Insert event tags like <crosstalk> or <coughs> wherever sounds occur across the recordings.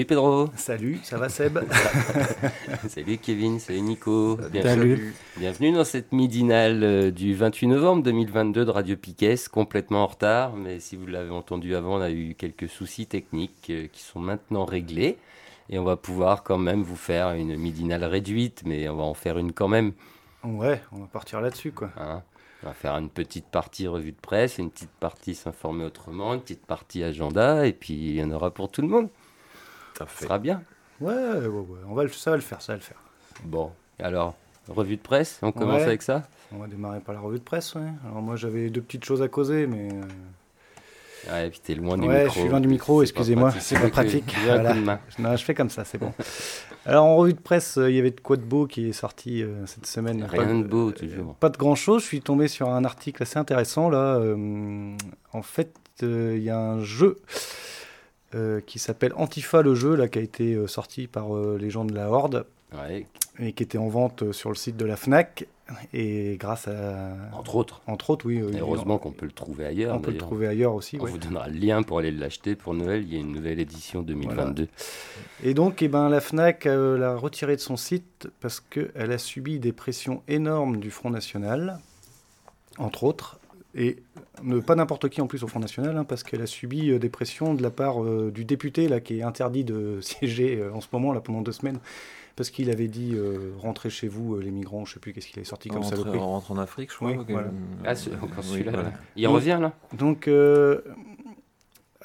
Salut Pedro. Salut, ça va Seb? <laughs> Salut Kevin, salut Nico. Salut. Bienvenue dans cette midinale euh, du 28 novembre 2022 de Radio Piquet, complètement en retard, mais si vous l'avez entendu avant, on a eu quelques soucis techniques euh, qui sont maintenant réglés. Et on va pouvoir quand même vous faire une midinale réduite, mais on va en faire une quand même. Ouais, on va partir là-dessus quoi. Hein? On va faire une petite partie revue de presse, une petite partie s'informer autrement, une petite partie agenda, et puis il y en aura pour tout le monde. Ça sera bien. Ouais, ouais, ouais, On va le, ça va le faire, ça va le faire. Bon, alors, revue de presse, on commence Ouais. avec ça? On va démarrer par la revue de presse, ouais. Alors moi j'avais deux petites choses à causer, mais... euh, Ouais, puis t'es loin du Ouais, micro. je suis loin du micro, C'est pas excusez-moi, pratique. c'est pas pratique. <laughs> j'ai un coup Voilà. de main. Non, je fais comme ça, c'est bon. Alors en revue de presse, euh, il y avait de quoi de beau qui est sorti euh, cette semaine. Rien Pas de beau, toujours. Pas de grand chose. Je suis tombé sur un article assez intéressant là. Euh, en fait, euh, il y a un jeu euh, qui s'appelle Antifa le jeu là qui a été euh, sorti par euh, les gens de la Horde Ouais, et qui était en vente euh, sur le site de la Fnac et grâce à entre autres. entre autres oui. heureusement qu'on peut le trouver ailleurs. on peut le trouver ailleurs aussi. On ouais. vous donnera le lien pour aller l'acheter pour Noël. Il y a une nouvelle édition 2022. Et donc, eh ben, la FNAC l'a retiré de son site parce qu'elle a subi des pressions énormes du Front National, entre autres, et ne, pas n'importe qui en plus au Front National, hein, parce qu'elle a subi euh, des pressions de la part euh, du député là, qui est interdit de <laughs> siéger euh, en ce moment là, pendant deux semaines, parce qu'il avait dit euh, rentrez chez vous euh, les migrants, je sais plus qu'est-ce qu'il est sorti comme saloperie. on rentre en Afrique, je crois. Oui, voilà. Ah, Oui, voilà. Il revient là Donc,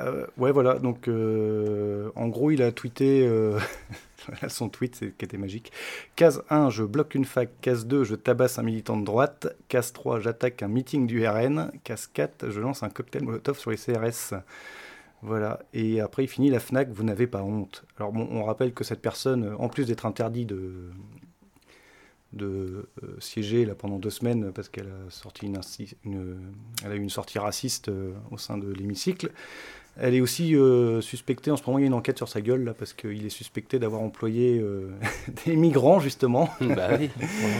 euh, ouais, voilà. Donc, euh, en gros, il a tweeté euh, <laughs> son tweet, c'est, qui était magique. Case 1, je bloque une fac. Case 2, je tabasse un militant de droite. Case 3, j'attaque un meeting du RN. Case 4, je lance un cocktail Molotov sur les CRS. Voilà. Et après, il finit la Fnac, vous n'avez pas honte. Alors, bon, on rappelle que cette personne, en plus d'être interdit de de siéger là pendant deux semaines parce qu'elle a sorti une, une- a eu une sortie raciste au sein de l'hémicycle. Elle est aussi euh, suspectée, en ce moment il y a une enquête sur sa gueule là parce qu'il est suspecté d'avoir employé euh, <laughs> des migrants justement Bah oui.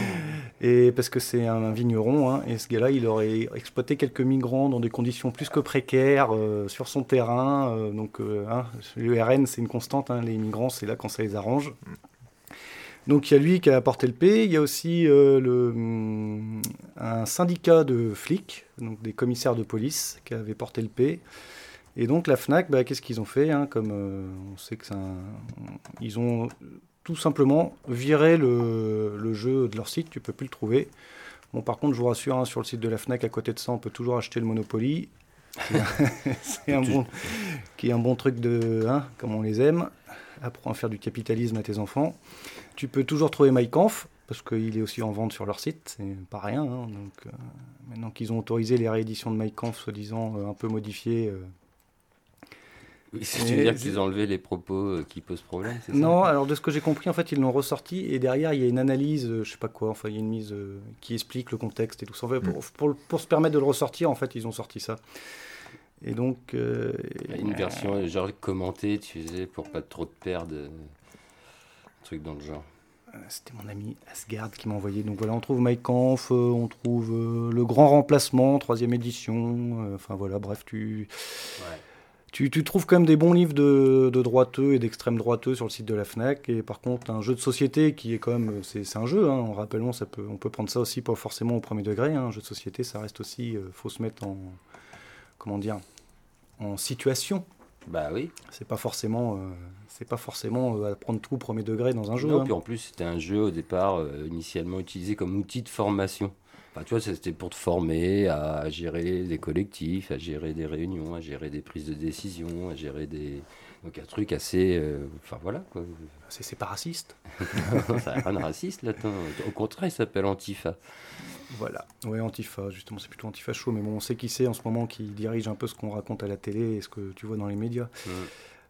<laughs> et parce que c'est un vigneron hein, et ce gars-là il aurait exploité quelques migrants dans des conditions plus que précaires euh, sur son terrain donc hein, le RN c'est une constante hein, les migrants c'est là quand ça les arrange donc il y a lui qui a apporté le P, il y a aussi euh, le, hum, un syndicat de flics, donc des commissaires de police qui avait porté le P. Et donc la FNAC, bah, qu'est-ce qu'ils ont fait hein, Comme euh, on sait que. Ils ont tout simplement viré le, le jeu de leur site, tu peux plus le trouver. Bon par contre je vous rassure, hein, sur le site de la FNAC, à côté de ça, on peut toujours acheter le Monopoly. <laughs> c'est un bon, qui est un bon truc de... Hein, comme on les aime. Apprends à faire du capitalisme à tes enfants. Tu peux toujours trouver My Kampf, parce qu'il est aussi en vente sur leur site, c'est pas rien. hein. donc, euh, maintenant qu'ils ont autorisé les rééditions de My Kampf, soi-disant euh, un peu modifiées. euh, Oui, c'est tu veux dire qu'ils ont enlevé les propos euh, qui posent problème, c'est ça? Non, alors de ce que j'ai compris, en fait, ils l'ont ressorti et derrière, il y a une analyse, euh, je sais pas quoi, enfin, il y a une mise euh, qui explique le contexte et tout ça. En fait, pour, pour, pour se permettre de le ressortir, en fait, ils ont sorti ça. Et donc. euh, Il y a une version genre commentée, tu sais, pour pas trop te perdre. Un truc dans le genre. C'était mon ami Asgard qui m'a envoyé. Donc voilà, on trouve Mike Kampf, on trouve Le Grand Remplacement, troisième édition. Enfin voilà, bref, tu, Ouais. Tu, tu trouves quand même des bons livres de, de droiteux et d'extrême droiteux sur le site de la FNAC. Et par contre, un jeu de société qui est quand même... C'est un jeu, hein, en rappelons, ça peut, on peut prendre ça aussi pas forcément au premier degré. hein, un jeu de société, ça reste aussi... euh, faut se mettre en... Comment dire En situation. Bah oui. C'est pas forcément... euh, c'est pas forcément euh, à prendre tout au premier degré dans un jeu. Non, hein. puis en plus, c'était un jeu au départ euh, initialement utilisé comme outil de formation. Enfin, tu vois, c'était pour te former à gérer des collectifs, à gérer des réunions, à gérer des prises de décision, à gérer des. Donc un truc assez. euh, Enfin voilà quoi. C'est pas raciste. <laughs> ça rien de raciste là. attends. Au contraire, il s'appelle Antifa. Voilà. Ouais, Antifa, justement, c'est plutôt Antifa chaud, mais bon, on sait qui c'est en ce moment qui dirige un peu ce qu'on raconte à la télé et ce que tu vois dans les médias.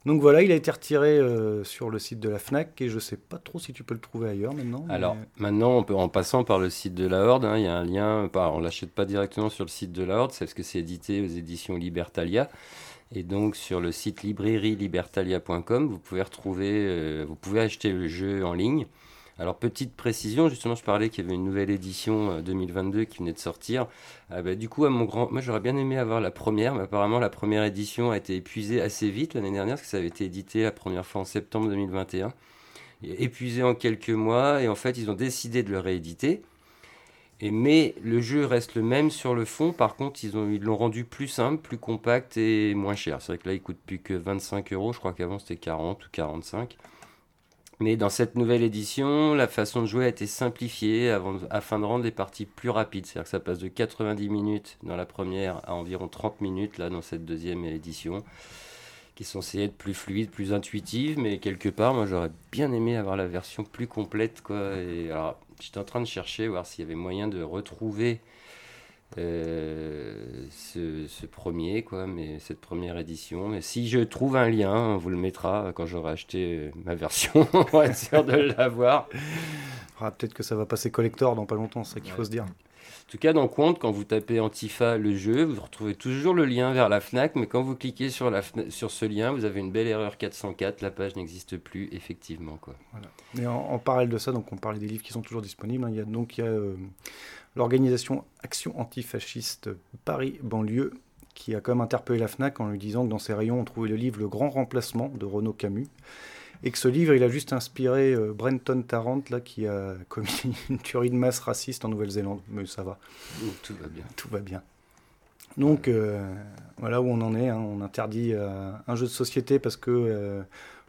Donc voilà, il a été retiré euh, sur le site de la Fnac et je sais pas trop si tu peux le trouver ailleurs maintenant. Alors maintenant, on peut, en passant par le site de la Horde, hein, il y a un lien. On l'achète pas directement sur le site de la Horde, c'est parce que c'est édité aux éditions Libertalia. Et donc sur le site librairielibertalia.com, vous pouvez retrouver, euh, vous pouvez acheter le jeu en ligne. Alors petite précision, justement, je parlais qu'il y avait une nouvelle édition euh, 2022 qui venait de sortir. Ah bah, du coup, à mon grand, moi j'aurais bien aimé avoir la première, mais apparemment la première édition a été épuisée assez vite l'année dernière, parce que ça avait été édité la première fois en septembre 2021 et épuisé en quelques mois et en fait ils ont décidé de le rééditer. Mais le jeu reste le même sur le fond, par contre ils ont- ils l'ont rendu plus simple, plus compact et moins cher. C'est vrai que là il coûte plus que 25 euros, je crois qu'avant c'était 40 ou 45. Mais dans cette nouvelle édition, la façon de jouer a été simplifiée afin de rendre les parties plus rapides. C'est-à-dire que ça passe de 90 minutes dans la première à environ 30 minutes là dans cette deuxième édition qui sont censées être plus fluides, plus intuitives, mais quelque part, moi j'aurais bien aimé avoir la version plus complète, alors, j'étais en train de chercher, voir s'il y avait moyen de retrouver ce, ce premier, quoi, mais cette première édition. Mais si je trouve un lien, on vous le mettra quand j'aurai acheté euh, ma version, <laughs> on va être sûr de l'avoir. Ah, Peut-être que ça va passer collector dans pas longtemps, c'est ça qu'il faut se dire. En tout cas, dans Compte, quand vous tapez Antifa le jeu, vous retrouvez toujours le lien vers la FNAC, mais quand vous cliquez sur, la sur ce lien, vous avez une belle erreur 404, la page n'existe plus, effectivement. Quoi. Et en, en parallèle de ça, donc on parlait des livres qui sont toujours disponibles. hein, il y a donc il y a euh, l'organisation Action antifasciste Paris banlieue qui a quand même interpellé la Fnac en lui disant que dans ses rayons on trouvait le livre Le Grand Remplacement de Renaud Camus et que ce livre il a juste inspiré euh, Brenton Tarrant là qui a <laughs> commis une tuerie de masse raciste en Nouvelle-Zélande. Mais ça va, tout va bien. tout va bien. Donc euh, voilà où on en est. hein. On interdit euh, un jeu de société parce que euh,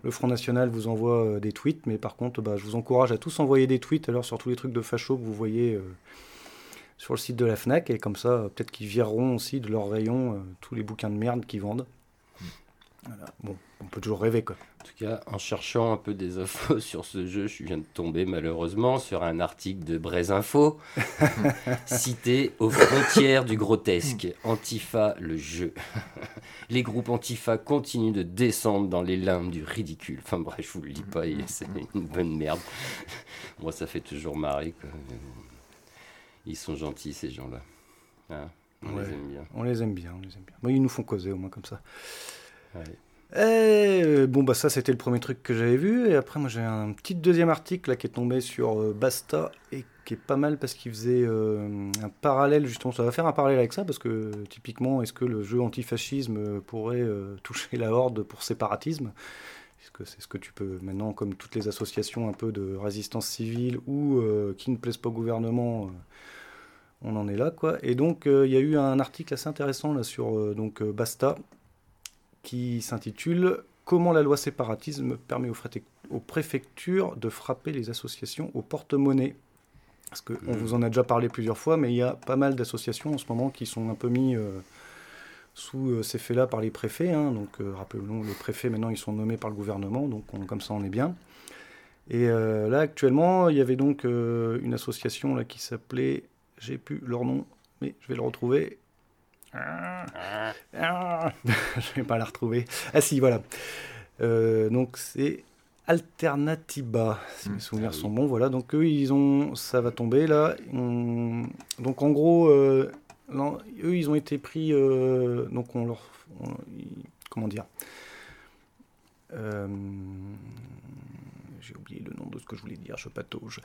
le Front National vous envoie des tweets, mais par contre, bah, je vous encourage à tous envoyer des tweets alors sur tous les trucs de facho que vous voyez sur le site de la Fnac, et comme ça, peut-être qu'ils vireront aussi de leur rayon euh, tous les bouquins de merde qu'ils vendent. Voilà. Bon, on peut toujours rêver quoi. En tout cas, en cherchant un peu des infos <laughs> sur ce jeu, je viens de tomber malheureusement sur un article de Brésinfo <laughs> cité aux frontières du grotesque. Antifa, le jeu. <laughs> Les groupes Antifa continuent de descendre dans les limbes du ridicule. Enfin bref, je vous le dis pas, c'est une bonne merde. Moi, ça fait toujours marrer. quoi. Ils sont gentils, ces gens-là. Hein, on Ouais. les aime bien. On les aime bien, on les aime bien. Moi, ils nous font causer au moins comme ça. Ouais. Et, euh, bon, bah ça, c'était le premier truc que j'avais vu. Et après, moi, j'ai un petit deuxième article là, qui est tombé sur euh, Basta et qui est pas mal parce qu'il faisait euh, un parallèle, justement. Ça va faire un parallèle avec ça parce que, typiquement, est-ce que le jeu antifascisme pourrait euh, <laughs> toucher la horde pour séparatisme? Est-ce que c'est ce que tu peux maintenant, comme toutes les associations un peu de résistance civile ou qui ne plaisent pas au gouvernement on en est là, quoi. Et donc, euh, il y a eu un article assez intéressant là sur euh, donc euh, Basta qui s'intitule Comment la loi séparatisme permet aux, préfectures de frapper les associations au porte-monnaie. Parce qu'on Mhm. vous en a déjà parlé plusieurs fois, mais il y a pas mal d'associations en ce moment qui sont un peu mis sous ces faits-là par les préfets. hein. Donc, rappelons, les préfets maintenant ils sont nommés par le gouvernement, donc on- comme ça on est bien. Et là actuellement, il y avait donc une association là qui s'appelait, j'ai plus leur nom, mais je vais le retrouver. Ah, <laughs> je vais pas la retrouver. Ah si, voilà. Euh, donc c'est Alternativa, si mes Mm. souvenirs Ah oui. sont bons. Voilà, donc eux, ils ont, ça va tomber là. On- Donc en gros, euh, non, eux, ils ont été pris. euh, donc on leur, on- comment dire J'ai oublié le nom de ce que je voulais dire. Je patauge.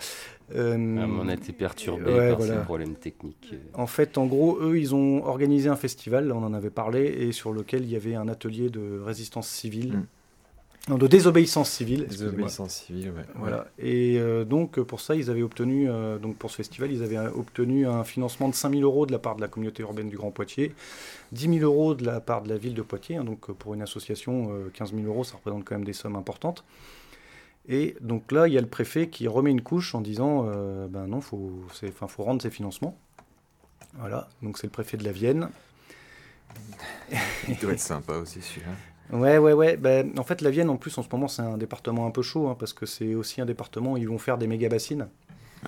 Euh, Ah, mais on a été perturbé ouais, par voilà. ces problèmes techniques. en fait, en gros, eux, ils ont organisé un festival, là, on en avait parlé, et sur lequel il y avait un atelier de résistance civile, Mm. non, de désobéissance civile. Obéissances civiles, ouais. Voilà. Et euh, donc, pour ça, ils avaient obtenu, euh, donc pour ce festival, ils avaient euh, obtenu un financement de 5000 euros de la part de la communauté urbaine du Grand Poitiers, 10 000 euros de la part de la ville de Poitiers. hein, donc, euh, pour une association, euh, 15 000 euros, ça représente quand même des sommes importantes. Et donc là, il y a le préfet qui remet une couche en disant euh, ben non, faut, enfin, faut rendre ses financements. Voilà, donc c'est le préfet de la Vienne. Il doit être sympa aussi celui-là. Ouais, ouais, ouais. Ben, en fait, la Vienne, en plus, en ce moment, c'est un département un peu chaud, hein, parce que c'est aussi un département où ils vont faire des méga bassines.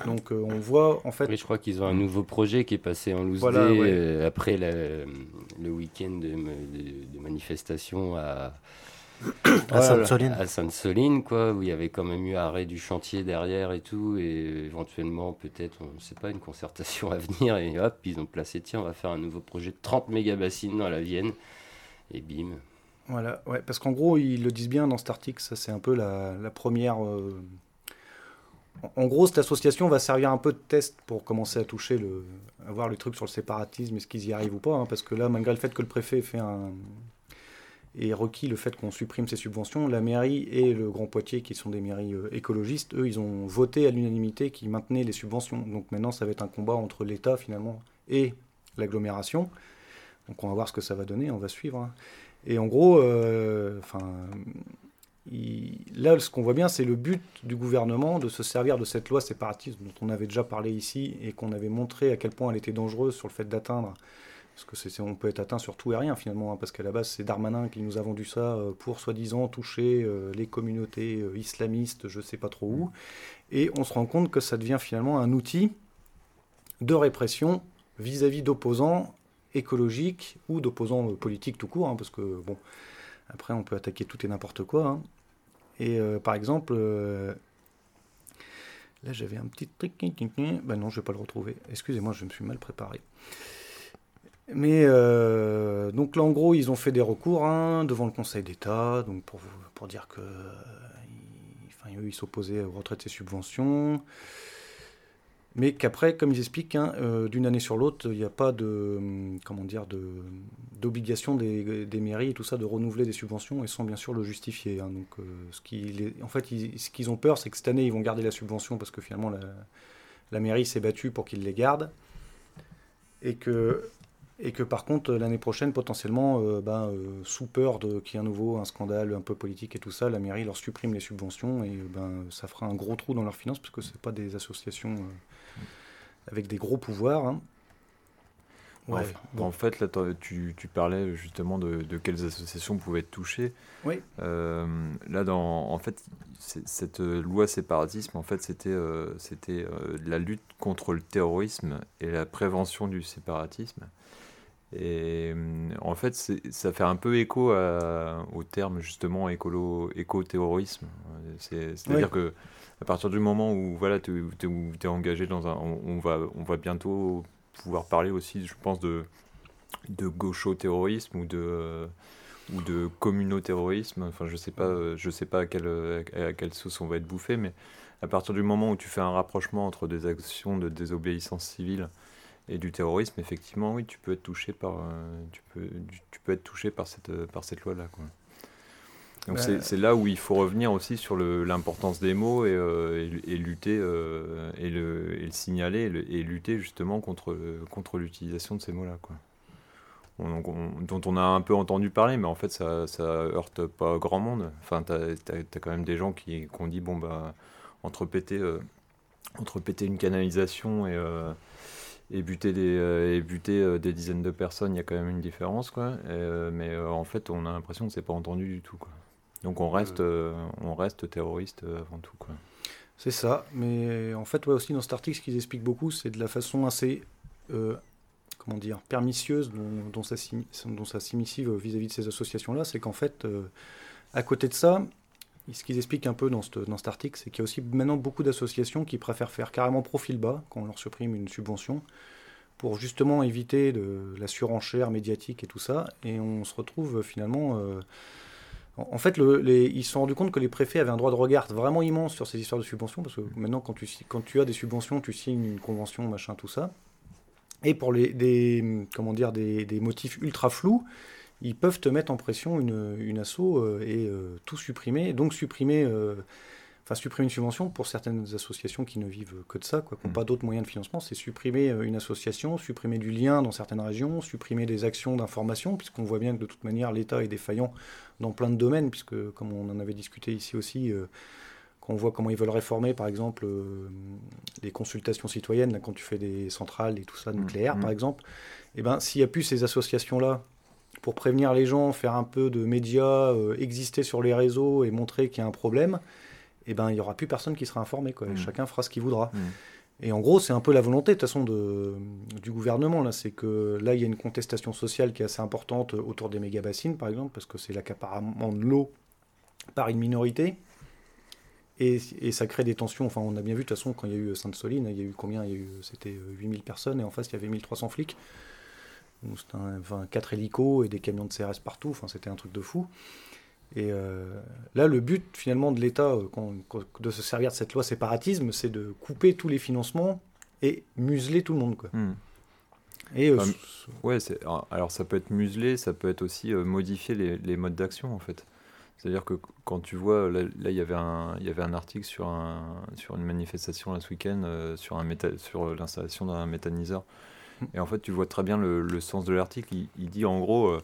Donc euh, on voit en fait. Oui, je crois qu'ils ont un nouveau projet qui est passé en loose euh, après le week-end de, de, manifestation à, à Sainte-Soline. quoi, où il y avait quand même eu arrêt du chantier derrière et tout, et éventuellement peut-être, on ne sait pas, une concertation à venir, et hop, ils ont placé, tiens, on va faire un nouveau projet de 30 méga-bassines dans la Vienne, et bim. Voilà, ouais, parce qu'en gros, ils le disent bien dans cet article, ça c'est un peu la, première... Euh, en gros, cette association va servir un peu de test pour commencer à toucher le, à voir le truc sur le séparatisme, est-ce qu'ils y arrivent ou pas, hein, parce que là, malgré le fait que le préfet fait un, et requis le fait qu'on supprime ces subventions, la mairie et le Grand Poitiers, qui sont des mairies euh, écologistes, eux, ils ont voté à l'unanimité qui maintenaient les subventions. Donc maintenant, ça va être un combat entre l'État finalement et l'agglomération. Donc on va voir ce que ça va donner, on va suivre. Hein. Et en gros, euh, enfin, là, ce qu'on voit bien, c'est le but du gouvernement de se servir de cette loi séparatiste dont on avait déjà parlé ici et qu'on avait montré à quel point elle était dangereuse sur le fait d'atteindre parce que c'est, on peut être atteint sur tout et rien finalement, hein, parce qu'à la base c'est Darmanin qui nous a vendu ça euh, pour soi-disant toucher euh, les communautés euh, islamistes, je sais pas trop où. Et on se rend compte que ça devient finalement un outil de répression vis-à-vis d'opposants écologiques ou d'opposants politiques tout court, hein, parce que bon, après on peut attaquer tout et n'importe quoi. Hein. Et par exemple, là j'avais un petit truc, ben non je vais pas le retrouver. Excusez-moi, je me suis mal préparé. Mais euh, donc là, en gros, ils ont fait des recours hein, devant le Conseil d'État, donc pour, pour dire que, enfin, eux, ils s'opposaient au retrait de ces subventions, mais qu'après, comme ils expliquent, hein, euh, d'une année sur l'autre, il n'y a pas de, comment dire, de d'obligation des, des, mairies et tout ça de renouveler des subventions et sans bien sûr le justifier. Hein. donc, euh, ce qui, en fait, ce qu'ils ont peur, c'est que cette année, ils vont garder la subvention parce que finalement, la, la mairie s'est battue pour qu'ils les gardent et que et que par contre l'année prochaine potentiellement euh, ben, euh, sous peur qu'il y ait un nouveau un scandale un peu politique et tout ça la mairie leur supprime les subventions et ben ça fera un gros trou dans leurs finances parce que c'est pas des associations euh, avec des gros pouvoirs hein. Ouais, En fait, là, tu, tu, parlais justement de, de, quelles associations pouvaient être touchées. Oui. là, dans, en fait, cette loi séparatisme, en fait, c'était c'était la lutte contre le terrorisme et la prévention du séparatisme. Et euh, en fait, ça fait un peu écho au terme justement écolo, éco-terrorisme. C'est-à-dire que à partir du moment où voilà, tu es, engagé dans un. On, va, on va bientôt pouvoir parler aussi, je pense, de, de gaucho-terrorisme ou de. ou de communo-terrorisme, enfin je sais je sais pas à quelle, quelle sauce on va être bouffé, mais à partir du moment où tu fais un rapprochement entre des actions de désobéissance civile et du terrorisme, effectivement, oui, tu peux être touché par, euh, tu peux, tu peux être touché par cette, par cette loi-là. Donc bah, c'est là où il faut revenir aussi sur l'importance des mots et, euh, et, lutter euh, et, le, et, le, signaler et, lutter justement contre, contre l'utilisation de ces mots-là. Quoi. dont on a un peu entendu parler, mais en fait ça, ça heurte pas grand monde. Enfin, tu as, quand même des gens qui, qui ont dit bon, bah, entre péter, entre péter une canalisation et et buter des, euh, et buter euh, des dizaines de personnes, il y a quand même une différence, quoi. Euh, mais en fait, on a l'impression que c'est pas entendu du tout, quoi. Donc on reste, on reste terroriste avant tout, quoi. C'est ça, mais en fait, ouais, aussi dans cet article, ce qu'ils expliquent beaucoup, c'est de la façon assez, comment dire, permisseuse dont, dont ça, dont ça s'initie vis-à-vis de ces associations-là, c'est qu'en fait, à côté de ça, ce qu'ils expliquent un peu dans, dans cet article, c'est qu'il y a aussi maintenant beaucoup d'associations qui préfèrent faire carrément profil bas quand on leur supprime une subvention pour justement éviter de, la surenchère médiatique et tout ça. Et on se retrouve finalement. Euh, en fait, le, les, ils se sont rendus compte que les préfets avaient un droit de regard vraiment immense sur ces histoires de subventions, parce que maintenant, quand tu, quand tu as des subventions, tu signes une convention, machin, tout ça. Et pour les, des, comment dire, des, des motifs ultra flous, ils peuvent te mettre en pression une, une asso euh, et euh, tout supprimer, donc supprimer, euh, enfin supprimer une subvention pour certaines associations qui ne vivent que de ça, quoi, qui n'ont mm. pas d'autres moyens de financement, c'est supprimer une association, supprimer du lien dans certaines régions, supprimer des actions d'information, puisqu'on voit bien que de toute manière l'État est défaillant dans plein de domaines, puisque comme on en avait discuté ici aussi, quand on voit comment ils veulent réformer, par exemple, les consultations citoyennes, là, quand tu fais des centrales et tout ça, mm. nucléaire, par mm. exemple, et eh ben, s'il n'y a plus ces associations-là pour prévenir les gens, faire un peu de médias, exister sur les réseaux et montrer qu'il y a un problème, eh ben, il n'y aura plus personne qui sera informé. Quoi. Mmh. Chacun fera ce qu'il voudra. Mmh. Et en gros, c'est un peu la volonté de toute façon de, du gouvernement. Là, c'est que là, il y a une contestation sociale qui est assez importante autour des méga bassines, par exemple, parce que c'est l'accaparement de l'eau par une minorité. Et, et, ça crée des tensions. Enfin, on a bien vu de toute façon quand il y a eu Sainte-Soline, il y a eu combien? Il y a eu, c'était 8000 personnes et en face il y avait 1300 flics. C'était enfin, 4 hélicos et des camions de CRS partout. Enfin, c'était un truc de fou. Et euh, là, le but finalement de l'État, euh, de se servir de cette loi séparatisme, c'est de couper tous les financements et museler tout le monde. Quoi. Hmm. Et, euh, ouais, alors ça peut être muselé, ça peut être aussi modifier les, les, modes d'action en fait. C'est-à-dire que quand tu vois, là, il, y avait un, il y avait un article sur, un, sur une manifestation ce week-end sur, un sur l'installation d'un méthaniseur. Hmm. Et en fait, tu vois très bien le, le sens de l'article. Il, il, dit en gros,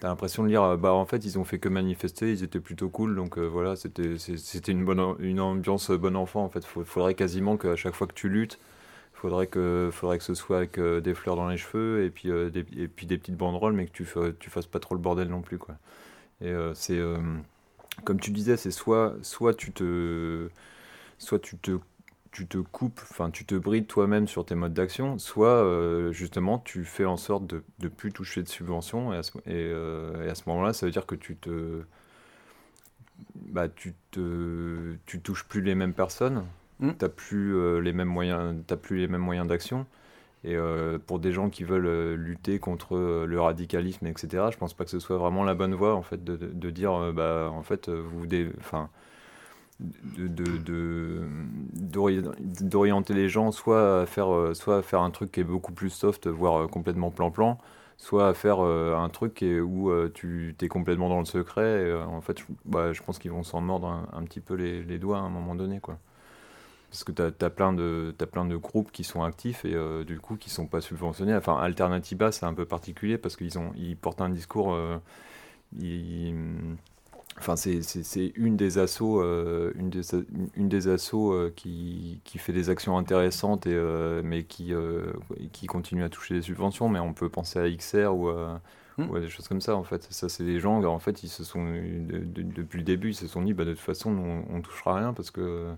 T'as l'impression de lire, euh, bah en fait ils ont fait que manifester, ils étaient plutôt cool, donc euh, voilà, c'était une bonne une ambiance bon enfant en fait. Faudrait quasiment qu'à chaque fois que tu luttes, faudrait que faudrait que ce soit avec euh, des fleurs dans les cheveux et puis des, et puis des petites banderoles, mais que tu tu fasses pas trop le bordel non plus quoi. Et c'est comme tu disais, c'est soit soit tu te soit tu te tu te coupes, enfin tu te brides toi-même sur tes modes d'action, soit euh, justement tu fais en sorte de ne plus toucher de subventions et à ce, euh, et, à ce moment-là ça veut dire que tu te bah, tu te tu touches plus les mêmes personnes, mmh. tu plus euh, les mêmes moyens t'as plus les mêmes moyens d'action et pour des gens qui veulent lutter contre le radicalisme etc je pense pas que ce soit vraiment la bonne voie en fait de, de, dire bah en fait vous enfin d'orienter les gens soit à, faire, euh, soit à faire un truc qui est beaucoup plus soft, voire euh, complètement plan-plan, soit à faire euh, un truc où tu es complètement dans le secret. en fait, je, bah, je pense qu'ils vont s'en mordre un, petit peu les, les, doigts à un moment donné. Quoi. Parce que tu as, plein de, as plein de groupes qui sont actifs et du coup qui sont pas subventionnés. Enfin, Alternativa, c'est un peu particulier parce qu'ils ils portent un discours. Enfin, c'est une des assauts, euh, une des, une des assauts euh, qui, qui, fait des actions intéressantes, et, euh, mais qui, qui continue à toucher des subventions. Mais on peut penser à XR ou à, hmm. des choses comme ça. En fait, ça, c'est des gens, en fait, ils se sont, depuis le début, ils se sont dit, bah, de toute façon, on, ne touchera rien parce que,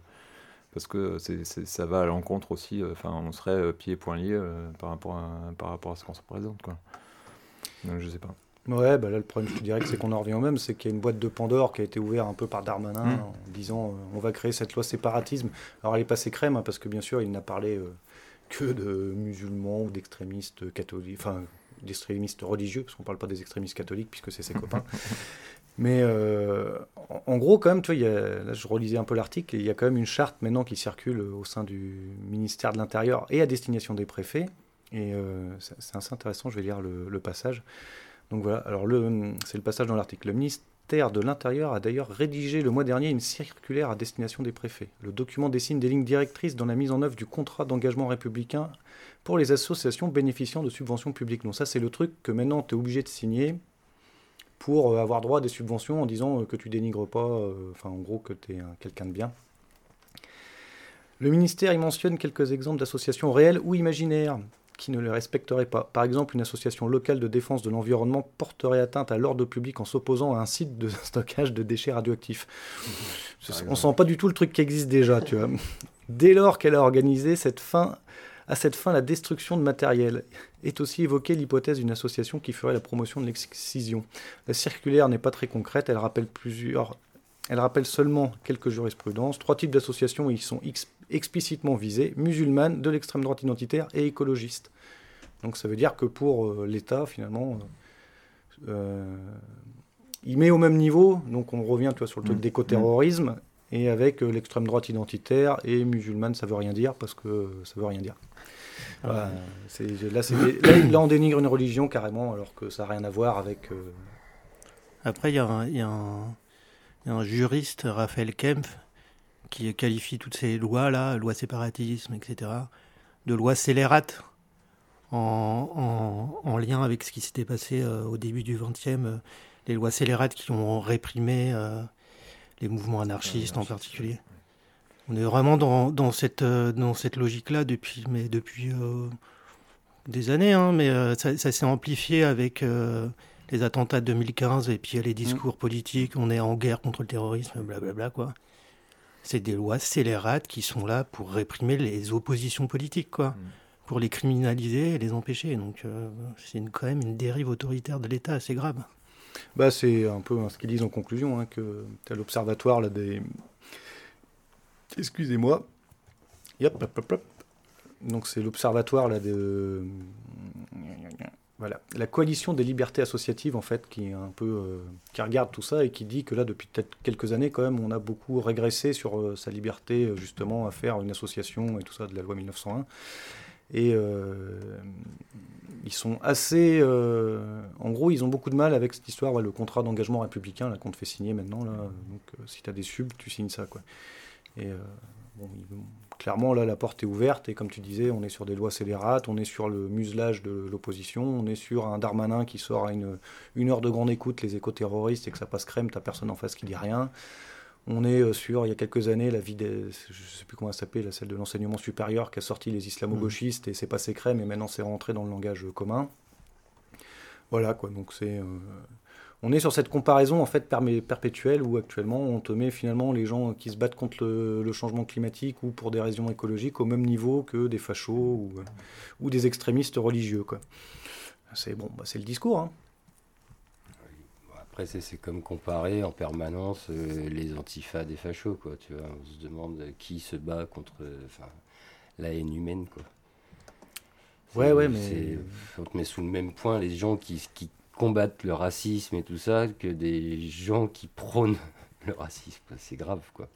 parce que ça va à l'encontre aussi. Enfin, on serait pieds et poings liés par, rapport à, par rapport à ce qu'on se présente. Quoi. Donc, je sais pas. Ouais, bah là le problème, je dirais que c'est qu'on en revient au même, c'est qu'il y a une boîte de Pandore qui a été ouverte un peu par Darmanin mmh. en disant euh, on va créer cette loi séparatisme. Alors elle est passée crème, hein, parce que bien sûr il n'a parlé euh, que de musulmans ou d'extrémistes catholiques, enfin d'extrémistes religieux, parce qu'on ne parle pas des extrémistes catholiques puisque c'est ses <laughs> copains. Mais euh, en, gros, quand même, tu vois, là je relisais un peu l'article, il y a quand même une charte maintenant qui circule au sein du ministère de l'Intérieur et à destination des préfets. Et c'est assez intéressant, je vais lire le passage. Donc voilà, alors c'est le passage dans l'article. Le ministère de l'Intérieur a d'ailleurs rédigé le mois dernier une circulaire à destination des préfets. Le document dessine des lignes directrices dans la mise en œuvre du contrat d'engagement républicain pour les associations bénéficiant de subventions publiques. Donc ça, c'est le truc que maintenant tu es obligé de signer pour euh, avoir droit à des subventions en disant euh, que tu dénigres pas, euh, enfin en gros que tu es quelqu'un de bien. Le ministère y mentionne quelques exemples d'associations réelles ou imaginaires qui ne les respecterait pas. Par exemple, une association locale de défense de l'environnement porterait atteinte à l'ordre public en s'opposant à un site de <laughs> stockage de déchets radioactifs. On sent pas du tout le truc qui existe déjà, tu vois. Dès lors qu'elle a organisé cette fin, à cette fin la destruction de matériel, est aussi évoquée l'hypothèse d'une association qui ferait la promotion de l'excision. La circulaire n'est pas très concrète, elle rappelle plusieurs elle rappelle seulement quelques jurisprudences. Trois types d'associations y sont explicitement visées musulmanes, de l'extrême droite identitaire et écologistes. Donc ça veut dire que pour euh, l'État, finalement, euh, euh, il met au même niveau, donc on revient tu vois, sur le truc mmh. d'écoterrorisme, et avec l'extrême droite identitaire et musulmane, ça veut rien dire parce que ça veut rien dire. Ah là, là, on dénigre une religion carrément alors que ça n'a rien à voir avec. Après, il y y a un juriste, Raphaël Kempf, qui qualifie toutes ces lois-là, loi séparatisme, etc., de lois scélérates en, en, lien avec ce qui s'était passé euh, au début du XXe, euh, les lois scélérates qui ont réprimé euh, les mouvements anarchistes en particulier. On est vraiment dans, dans cette, dans cette logique-là depuis, mais depuis des années, hein, mais ça, ça s'est amplifié avec les attentats de 2015 et puis les discours politiques, on est en guerre contre le terrorisme, blablabla, quoi. C'est des lois scélérates qui sont là pour réprimer les oppositions politiques, quoi. Pour les criminaliser et les empêcher. Donc, c'est quand même une dérive autoritaire de l'État assez grave. Bah, c'est un peu ce qu'ils disent en conclusion, hein, que tu as l'observatoire là, des. Excusez-moi. Yep, Donc, c'est l'observatoire là, de. Voilà. La coalition des libertés associatives, en fait, qui est un peu. Euh, qui regarde tout ça et qui dit que là, depuis peut-être quelques années, quand même, on a beaucoup régressé sur euh, sa liberté, euh, justement, à faire une association et tout ça de la loi 1901. Et ils sont assez. En gros, ils ont beaucoup de mal avec cette histoire, le contrat d'engagement républicain qu'on te fait signer maintenant. Là. Donc, si tu as des subs, tu signes ça. Quoi. Et bon, clairement, là, la porte est ouverte. Et comme tu disais, on est sur des lois scélérates, on est sur le muselage de l'opposition, on est sur un Darmanin qui sort à une, une heure de grande écoute les éco-terroristes et que ça passe crème, t'as personne en face qui dit rien. On est euh, sur, il y a quelques années, la vie des, je sais plus comment elle s'appelle, celle de l'enseignement supérieur qui a sorti les islamo-gauchistes et c'est passé crème et maintenant c'est rentré dans le langage commun. Voilà quoi, donc c'est. Euh, on est sur cette comparaison en fait perpétuelle où actuellement on te met finalement les gens qui se battent contre le, changement climatique ou pour des raisons écologiques au même niveau que des fachos ou, euh, ou des extrémistes religieux quoi. C'est bon, bah, c'est le discours. Hein c'est comme comparer en permanence euh, les antifas des fachos, quoi. Tu vois, on se demande qui se bat contre la haine humaine, quoi. Ouais, ouais, mais. On te met sous le même point les gens qui, combattent le racisme et tout ça que des gens qui prônent <laughs> le racisme. C'est grave, quoi.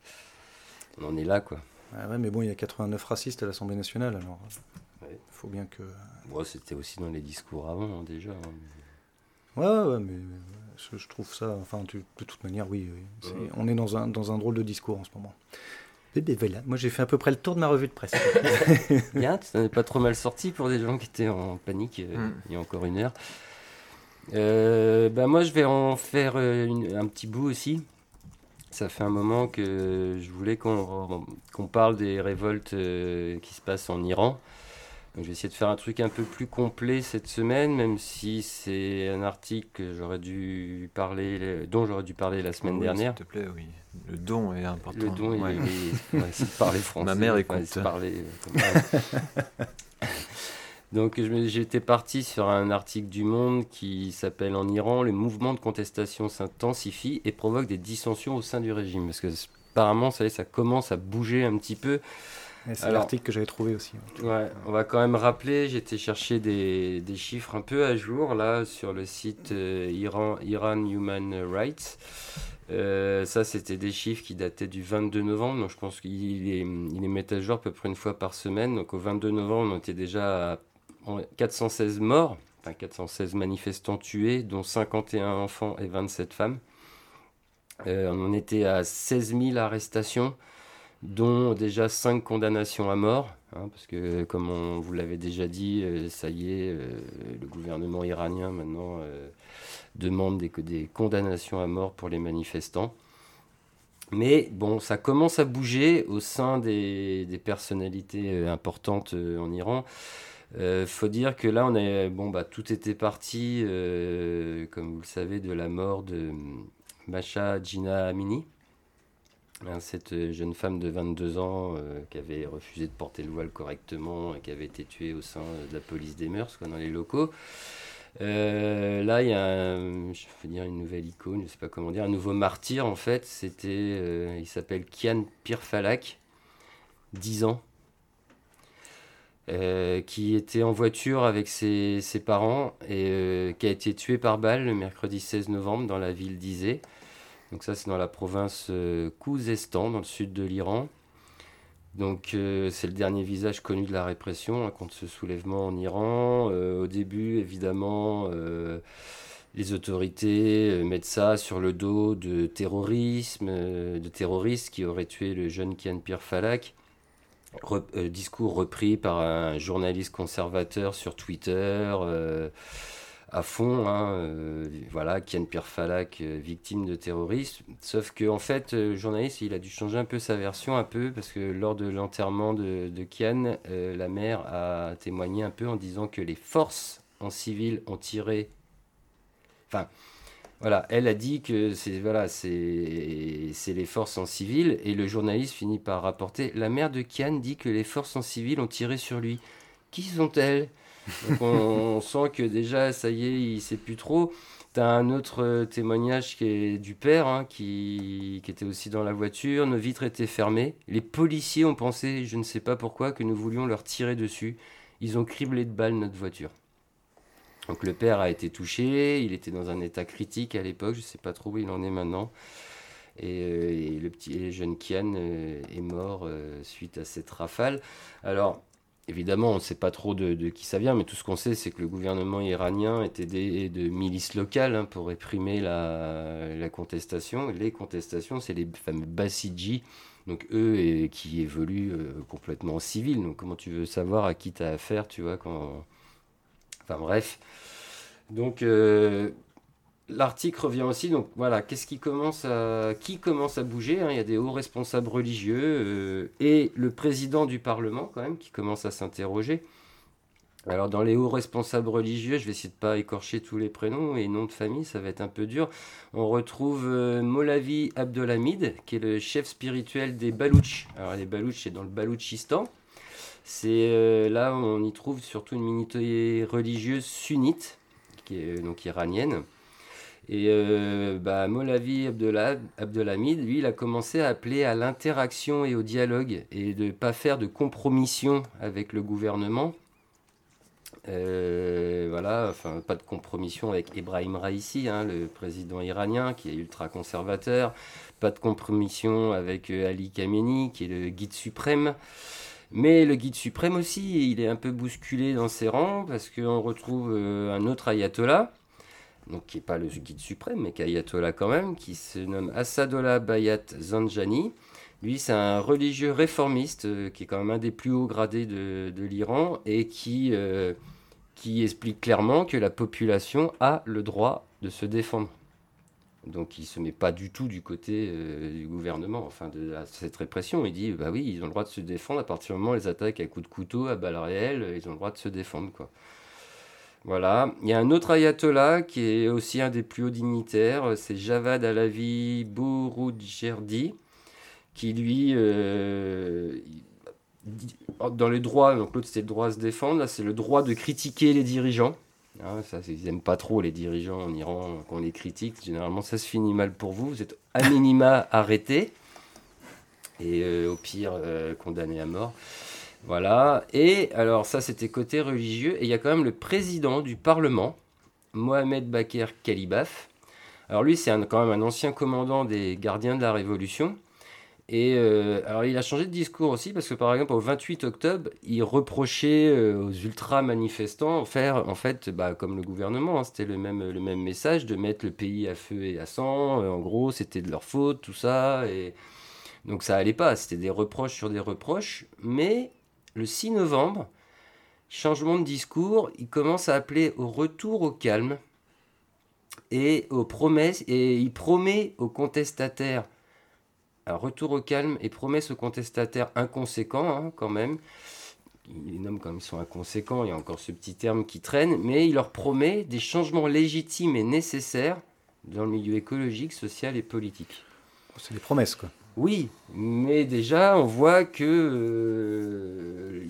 On en est là, quoi. ouais, mais bon, il y a 89 racistes à l'Assemblée nationale, alors. Il faut bien que. Bon, c'était aussi dans les discours avant, hein, déjà. Hein. Ouais, ouais, mais je, trouve ça, enfin, de toute manière, oui, on est dans un, dans un drôle de discours en ce moment. voilà, moi j'ai fait à peu près le tour de ma revue de presse. <laughs> Bien, tu n'en es pas trop mal sorti pour des gens qui étaient en panique euh, mm. il y a encore une heure. Euh, bah moi je vais en faire euh, un petit bout aussi. Ça fait un moment que je voulais qu'on parle des révoltes qui se passent en Iran je vais essayer de faire un truc un peu plus complet cette semaine, même si c'est un article que j'aurais dû parler, dont j'aurais dû parler la semaine dernière. S'il te plaît, oui. Le don est important. Le don, ouais. il, est, de parler français. Ma mère écoute. Parler, euh, Donc j'étais parti sur un article du Monde qui s'appelle En Iran, le mouvement de contestation s'intensifie et provoque des dissensions au sein du régime. Parce que apparemment, ça, ça commence à bouger un petit peu. C'est l'article que j'avais trouvé aussi. Ouais, on va quand même rappeler, j'étais chercher des, des, chiffres un peu à jour là sur le site euh, Iran, Iran Human Rights. Euh, ça, c'était des chiffres qui dataient du 22 novembre, donc je pense qu'il est, il est met à jour à peu près une fois par semaine. Donc au 22 novembre, on était déjà à 416 morts, enfin 416 manifestants tués, dont 51 enfants et 27 femmes. Euh, on était à 16 000 arrestations dont déjà cinq condamnations à mort, hein, parce que comme on vous l'avait déjà dit, euh, ça y est, euh, le gouvernement iranien maintenant euh, demande des, des, condamnations à mort pour les manifestants. Mais bon, ça commence à bouger au sein des personnalités importantes en Iran. Il faut dire que là, on est, bon, bah, tout était parti, comme vous le savez, de la mort de Masha Jina Amini, Hein, cette euh, jeune femme de 22 ans euh, qui avait refusé de porter le voile correctement et qui avait été tuée au sein de la police des mœurs, quoi, dans les locaux. Euh, là, il y a, je vais dire une nouvelle icône, je ne sais pas comment dire, un nouveau martyr en fait. C'était, il s'appelle Kian Pirfalak, 10 ans, qui était en voiture avec ses, parents et qui a été tué par balle le mercredi 16 novembre dans la ville d'Izé. Donc ça, c'est dans la province euh, Khouzestan, dans le sud de l'Iran. Donc euh, c'est le dernier visage connu de la répression hein, contre ce soulèvement en Iran. Euh, au début, évidemment, les autorités mettent ça sur le dos de terrorisme, de terroristes qui auraient tué le jeune Kian Pir Falak. Discours repris par un journaliste conservateur sur Twitter à fond. Hein, euh, voilà, Kian Pirfalak, euh, victime de terrorisme. Sauf que en fait, euh, le journaliste, il a dû changer un peu sa version, un peu, parce que lors de l'enterrement de, de, Kian, la mère a témoigné un peu en disant que les forces en civil ont tiré. Enfin, voilà, elle a dit que c'est voilà, c'est les forces en civil et le journaliste finit par rapporter la mère de Kian dit que les forces en civil ont tiré sur lui. Qui sont-elles? On, sent que déjà ça y est, il sait plus trop. T'as un autre euh, témoignage qui est du père hein, qui, qui, était aussi dans la voiture. Nos vitres étaient fermées. Les policiers ont pensé, je ne sais pas pourquoi, que nous voulions leur tirer dessus. Ils ont criblé de balles notre voiture. Donc le père a été touché, il était dans un état critique à l'époque, je ne sais pas trop où il en est maintenant. Et, euh, le petit jeune Kian euh, est mort euh, suite à cette rafale. Alors évidemment, on ne sait pas trop de, qui ça vient, mais tout ce qu'on sait, c'est que le gouvernement iranien est aidé de milices locales hein, pour réprimer la, contestation. Les contestations, c'est les fameux Basiji, donc eux et, qui évoluent complètement en civil. Donc comment tu veux savoir à qui tu as affaire, tu vois, quand Enfin bref. Donc euh, l'article revient aussi. Donc voilà, qu'est-ce qui commence à qui commence à bouger hein? Il y a des hauts responsables religieux euh, et le président du Parlement quand même qui commence à s'interroger. Alors dans les hauts responsables religieux, je vais essayer de pas écorcher tous les prénoms et noms de famille, ça va être un peu dur. On retrouve euh, Molavi Abdelhamid, qui est le chef spirituel des Balouches. Alors les Balouches, c'est dans le Balouchistan. C'est euh, là on y trouve surtout une minorité religieuse sunnite, qui est donc iranienne. Et euh, bah, Molavi Abdelhamid, lui, il a commencé à appeler à l'interaction et au dialogue et de ne pas faire de compromission avec le gouvernement. Euh, voilà, enfin, pas de compromission avec Ibrahim Raisi, hein, le président iranien qui est ultra conservateur. Pas de compromission avec Ali Khamenei, qui est le guide suprême. Mais le guide suprême aussi, il est un peu bousculé dans ses rangs parce qu'on retrouve euh, un autre ayatollah, donc qui n'est pas le guide suprême, mais qui est ayatollah quand même, qui se nomme Assadollah Bayat Zanjani. Lui, c'est un religieux réformiste euh, qui est quand même un des plus hauts gradés de, l'Iran et euh, qui explique clairement que la population a le droit de se défendre. Donc il ne se met pas du tout du côté euh, du gouvernement, enfin de, cette répression. Il dit bah oui, ils ont le droit de se défendre à partir du moment où les attaques à coups de couteau, à balles réelles, ils ont le droit de se défendre quoi. Voilà. Il y a un autre ayatollah qui est aussi un des plus hauts dignitaires, c'est Javad Alavi Bouroudjerdi, qui lui, euh, dans les droits, donc l'autre c'était le droit à se défendre, là c'est le droit de critiquer les dirigeants. Ah, ça, ils n'aiment pas trop les dirigeants en Iran, qu'on les critique. Généralement, ça se finit mal pour vous. Vous êtes à minima <laughs> arrêté et euh, au pire euh, condamné à mort. Voilà. Et alors, ça, c'était côté religieux. Et il y a quand même le président du Parlement, Mohamed Bakr Kalibaf. Alors, lui, c'est quand même un ancien commandant des gardiens de la Révolution. Et euh, alors il a changé de discours aussi parce que par exemple au 28 octobre, il reprochait euh, aux ultra manifestants faire en fait bah, comme le gouvernement, hein, c'était le même le même message de mettre le pays à feu et à sang. Euh, en gros, c'était de leur faute tout ça et donc ça allait pas. C'était des reproches sur des reproches. Mais le 6 novembre, changement de discours, il commence à appeler au retour au calme et aux promesses et il promet aux contestataires un retour au calme et promesse aux contestataires inconséquents, hein, quand même. Il les nomme comme ils sont inconséquents, il y a encore ce petit terme qui traîne, mais il leur promet des changements légitimes et nécessaires dans le milieu écologique, social et politique. C'est des promesses, quoi. Oui, mais déjà, on voit que. Euh,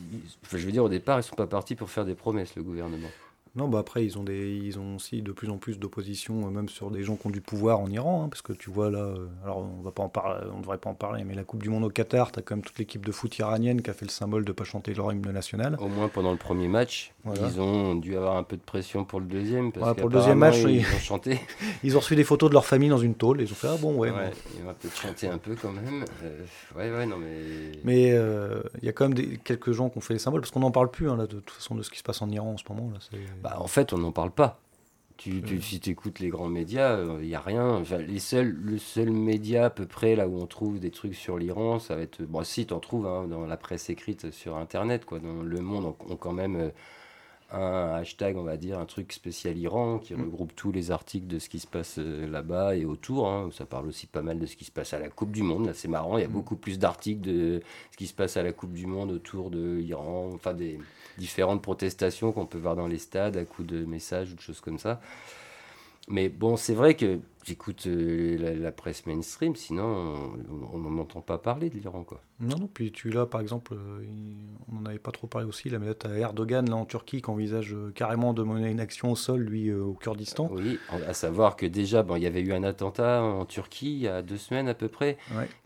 je veux dire, au départ, ils ne sont pas partis pour faire des promesses, le gouvernement. Non, bah après, ils ont, des, ils ont aussi de plus en plus d'opposition, euh, même sur des gens qui ont du pouvoir en Iran, hein, parce que tu vois là, euh, alors on va pas en parler, on devrait pas en parler, mais la Coupe du Monde au Qatar, tu as quand même toute l'équipe de foot iranienne qui a fait le symbole de pas chanter leur hymne national. Au moins pendant le premier match, ils ont dû avoir un peu de pression pour le deuxième. Parce pour le deuxième match, ils, ont chanté. <laughs> ils ont reçu des photos de leur famille dans une tôle, et ils ont fait ah bon, ouais. ouais Ils vont peut-être chanter un peu quand même. Euh, ouais, ouais, non, mais. Mais il y a quand même des, quelques gens qui ont fait les symboles, parce qu'on n'en parle plus hein, là, de toute façon de ce qui se passe en Iran en ce moment. Là, bah, en fait, on en parle pas. Tu, si tu écoutes les grands médias, il euh, n'y a rien. les seuls, le seul média à peu près là où on trouve des trucs sur l'Iran, ça va être. Bon, si, tu en trouves hein, dans la presse écrite sur Internet, quoi. Dans Le Monde, on, quand même. Euh, un hashtag, on va dire, un truc spécial Iran qui mm. regroupe tous les articles de ce qui se passe euh, là-bas et autour. Hein. Ça parle aussi pas mal de ce qui se passe à la Coupe du Monde. Là, c'est marrant, il y a mm. beaucoup plus d'articles de ce qui se passe à la Coupe du Monde autour de l'Iran, enfin des différentes protestations qu'on peut voir dans les stades à coups de messages ou de choses comme ça. Mais bon, c'est vrai que j'écoute euh, la, presse mainstream, sinon on n'en entend pas parler de l'Iran. quoi. Non, non, puis tu l'as par exemple, euh, on n'en avait pas trop parlé aussi, la mais à Erdogan là, en Turquie qui envisage euh, carrément de mener une action au sol, lui, au Kurdistan. Oui, à savoir que déjà, bon, il y avait eu un attentat en Turquie il y a deux semaines à peu près.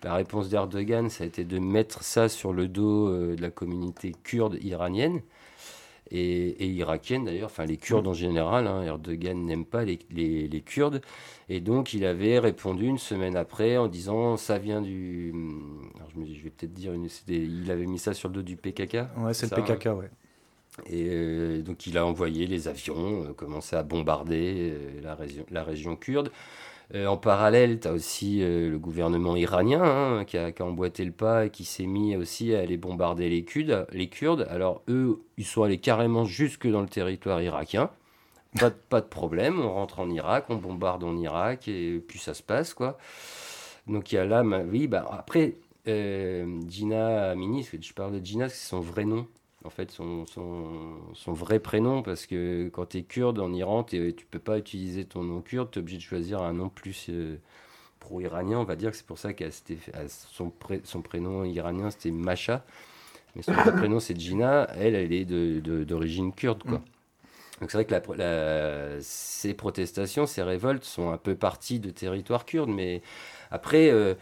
La réponse d'Erdogan, ça a été de mettre ça sur le dos de la communauté kurde iranienne et, irakienne d'ailleurs, enfin les Kurdes en général. Hein, Erdogan n'aime pas les, les, Kurdes. Et donc il avait répondu une semaine après en disant ça vient du. Alors, je, vais peut-être dire, une, il avait mis ça sur le dos du PKK. Ouais, c'est le PKK, ouais. Et euh, donc il a envoyé les avions, euh, commencé à bombarder euh, la, région, la région kurde. Euh, en parallèle, tu as aussi euh, le gouvernement iranien hein, qui, a, emboîté le pas et qui s'est mis aussi à aller bombarder les Kurdes, les Kurdes. Alors eux, ils sont allés carrément jusque dans le territoire irakien. Pas, de problème, on rentre en Irak, on bombarde en Irak et puis ça se passe quoi. Donc il y a là, oui, bah, après, euh, Gina Amini, je parle de Gina, c'est son vrai nom en fait son, vrai prénom parce que quand tu es kurde en Iran, tu peux pas utiliser ton nom kurde, tu es obligé de choisir un nom plus euh, pro-iranien, on va dire. Que c'est pour ça qu'elle son, son prénom iranien c'était Masha, mais son vrai prénom c'est Gina, elle elle est d'origine kurde quoi. Donc c'est vrai que ces protestations, ces révoltes sont un peu parties de territoire kurde, mais après euh,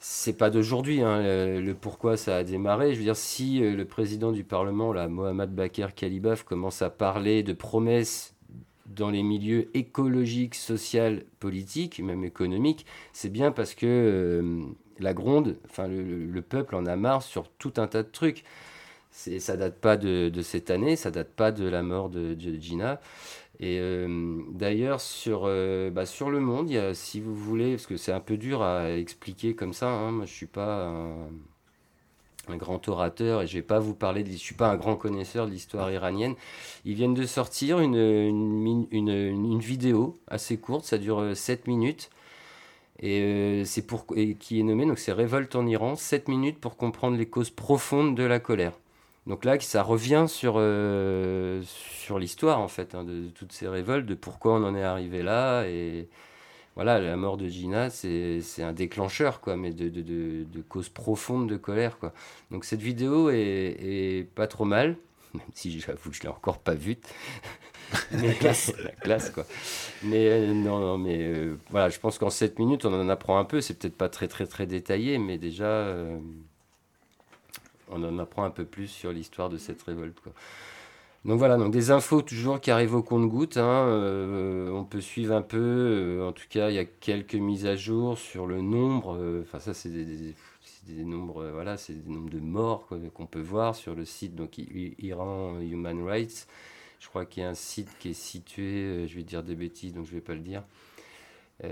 c'est pas d'aujourd'hui hein, le, pourquoi ça a démarré. Je veux dire, si euh, le président du Parlement, Mohamed Bakr Kalibaf, commence à parler de promesses dans les milieux écologiques, sociaux, politiques, même économiques, c'est bien parce que euh, la gronde, enfin le, peuple en a marre sur tout un tas de trucs. Ça date pas de, cette année, ça date pas de la mort de, de Gina. Et euh, d'ailleurs, sur, euh, bah, sur le monde, y a, si vous voulez, parce que c'est un peu dur à expliquer comme ça, hein, moi je ne suis pas un, grand orateur et je ne vais pas vous parler, de, je ne suis pas un grand connaisseur de l'histoire iranienne. Ils viennent de sortir une, une, une, vidéo assez courte, ça dure 7 euh, minutes. Et, c'est pour, et qui est nommée, donc c'est Révolte en Iran, 7 minutes pour comprendre les causes profondes de la colère. Donc là, ça revient sur, euh, sur l'histoire, en fait, hein, de, toutes ces révoltes, de pourquoi on en est arrivé là. Et voilà, la mort de Gina, c'est un déclencheur, quoi, mais de, de, de, causes profondes de colère, quoi. Donc cette vidéo est, pas trop mal, <laughs> même si j'avoue que je l'ai encore pas vue. <laughs> la classe. la classe, quoi. Mais euh, non, non, mais euh, voilà, je pense qu'en 7 minutes, on en apprend un peu. C'est peut-être pas très, très, très détaillé, mais déjà on en apprend un peu plus sur l'histoire de cette révolte. Donc voilà, donc des infos toujours qui arrivent au compte-goutte. Hein, euh, on peut suivre un peu. Euh, en tout cas, il y a quelques mises à jour sur le nombre. Euh, enfin, ça, c'est des, nombres. voilà, c'est des nombres de morts qu'on peut voir sur le site. Donc Iran Human Rights. Je crois qu'il y a un site qui est situé. je vais dire des bêtises, donc je vais pas le dire. je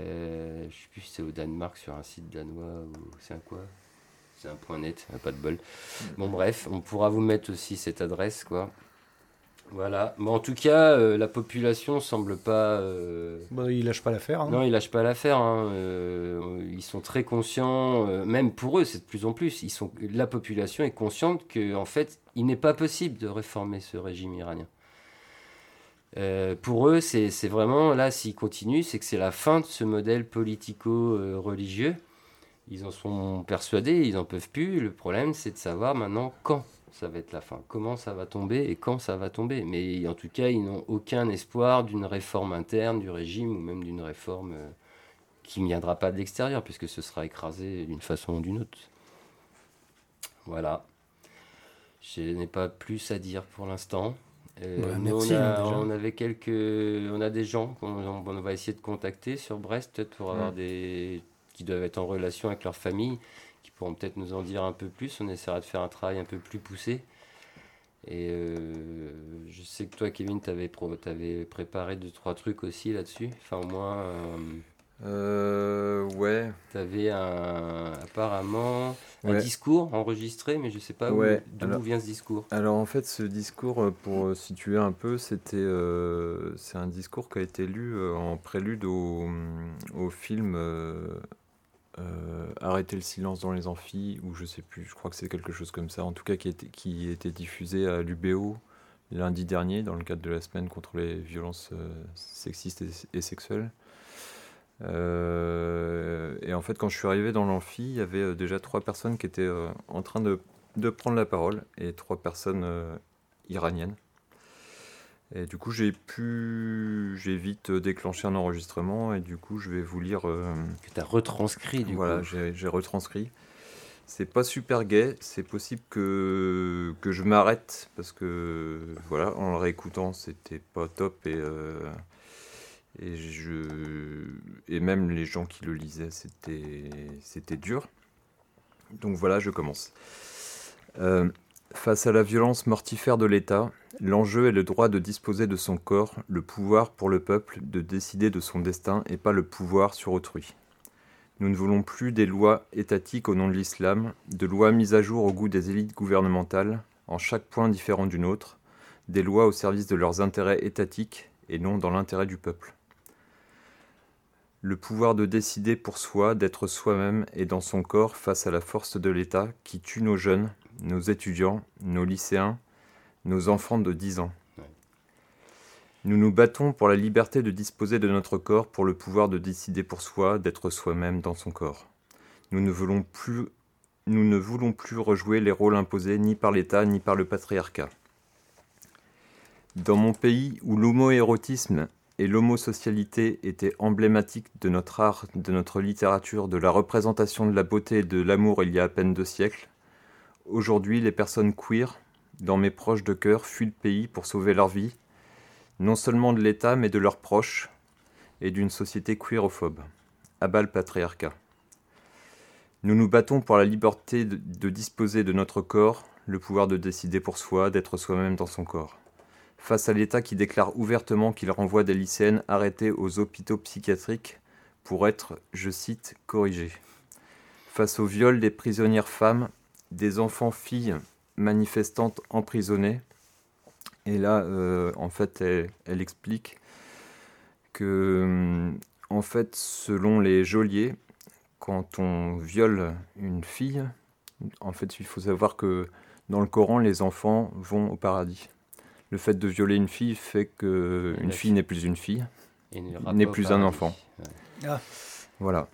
sais plus si c'est au Danemark sur un site danois ou c'est un quoi c'est un point net, pas de bol. Bon, bref, on pourra vous mettre aussi cette adresse, quoi. Voilà. Bon, en tout cas, euh, la population semble pas. Euh... Bah, ils lâchent pas l'affaire. Hein. Non, ils lâchent pas l'affaire. Hein. Euh, ils sont très conscients. Même pour eux, c'est de plus en plus. Ils sont. La population est consciente que, en fait, il n'est pas possible de réformer ce régime iranien. pour eux, c'est vraiment là, s'ils continuent, c'est que c'est la fin de ce modèle politico-religieux ils en sont persuadés, ils n'en peuvent plus. Le problème, c'est de savoir maintenant quand ça va être la fin, comment ça va tomber et quand ça va tomber. Mais en tout cas, ils n'ont aucun espoir d'une réforme interne du régime ou même d'une réforme euh, qui ne viendra pas de l'extérieur, puisque ce sera écrasé d'une façon ou d'une autre. Voilà. Je n'ai pas plus à dire pour l'instant. Euh, on, a, on, avait quelques, on a des gens qu'on va essayer de contacter sur Brest peut-être pour avoir des qui doivent être en relation avec leur famille, qui pourront peut-être nous en dire un peu plus. On essaiera de faire un travail un peu plus poussé. Et euh, je sais que toi, Kevin, tu avais, avais, préparé deux, trois trucs aussi là-dessus. Enfin, au moins. Euh, euh ouais. Tu avais un, apparemment un discours enregistré, mais je sais pas ouais. d'où vient ce discours. Alors, en fait, ce discours, euh, pour situer un peu, c'était c'est un discours qui a été lu en prélude au, au film euh, Arrêter le silence dans les amphis, ou je sais plus, je crois que c'est quelque chose comme ça, en tout cas qui était, diffusé à l'UBO lundi dernier dans le cadre de la semaine contre les violences sexistes et, sexuelles. et en fait, quand je suis arrivé dans l'amphi, il y avait déjà trois personnes qui étaient en train de, de, prendre la parole et trois personnes iraniennes. Et du coup, j'ai pu, j'ai vite déclenché un enregistrement et du coup, je vais vous lire. Euh, que tu as retranscrit du voilà, coup. Voilà, j'ai retranscrit. C'est pas super gay, c'est possible que, que je m'arrête parce que, voilà, en le réécoutant, c'était pas top et. Euh, et, je, et même les gens qui le lisaient, c'était, c'était dur. Donc voilà, je commence. Euh, Face à la violence mortifère de l'État, l'enjeu est le droit de disposer de son corps, le pouvoir pour le peuple de décider de son destin et pas le pouvoir sur autrui. Nous ne voulons plus des lois étatiques au nom de l'islam, de lois mises à jour au goût des élites gouvernementales, en chaque point différent d'une autre, des lois au service de leurs intérêts étatiques et non dans l'intérêt du peuple. Le pouvoir de décider pour soi, d'être soi-même et dans son corps face à la force de l'État qui tue nos jeunes, nos étudiants, nos lycéens, nos enfants de 10 ans. Nous nous battons pour la liberté de disposer de notre corps, pour le pouvoir de décider pour soi, d'être soi-même dans son corps. Nous ne voulons plus, nous ne voulons plus rejouer les rôles imposés ni par l'État ni par le patriarcat. Dans mon pays où l'homoérotisme et l'homosocialité étaient emblématiques de notre art, de notre littérature, de la représentation de la beauté et de l'amour il y a à peine deux siècles, Aujourd'hui, les personnes queer, dans mes proches de cœur, fuient le pays pour sauver leur vie, non seulement de l'État, mais de leurs proches et d'une société queerophobe. Abat le patriarcat. Nous nous battons pour la liberté de, disposer de notre corps, le pouvoir de décider pour soi, d'être soi-même dans son corps. Face à l'État qui déclare ouvertement qu'il renvoie des lycéennes arrêtées aux hôpitaux psychiatriques pour être, je cite, corrigées. Face au viol des prisonnières femmes des enfants filles manifestantes emprisonnées. Et là, euh, en fait, elle, explique que, euh, en fait, selon les geôliers, quand on viole une fille, en fait, il faut savoir que dans le Coran, les enfants vont au paradis. Le fait de violer une fille fait que une fille n'est plus une fille, n'est plus un enfant. Ah. Voilà.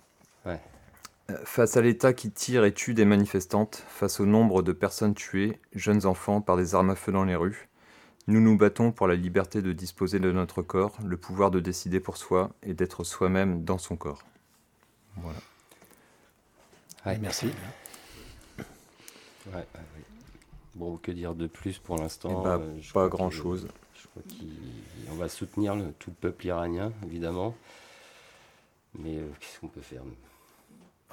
Face à l'État qui tire et tue des manifestantes, face au nombre de personnes tuées, jeunes enfants, par des armes à feu dans les rues, nous nous battons pour la liberté de disposer de notre corps, le pouvoir de décider pour soi et d'être soi-même dans son corps. Voilà. merci. Bon, que dire de plus pour l'instant eh ben, euh, Pas grand-chose. Je crois qu'on va soutenir tout le peuple iranien, évidemment. Mais euh, qu'est-ce qu'on peut faire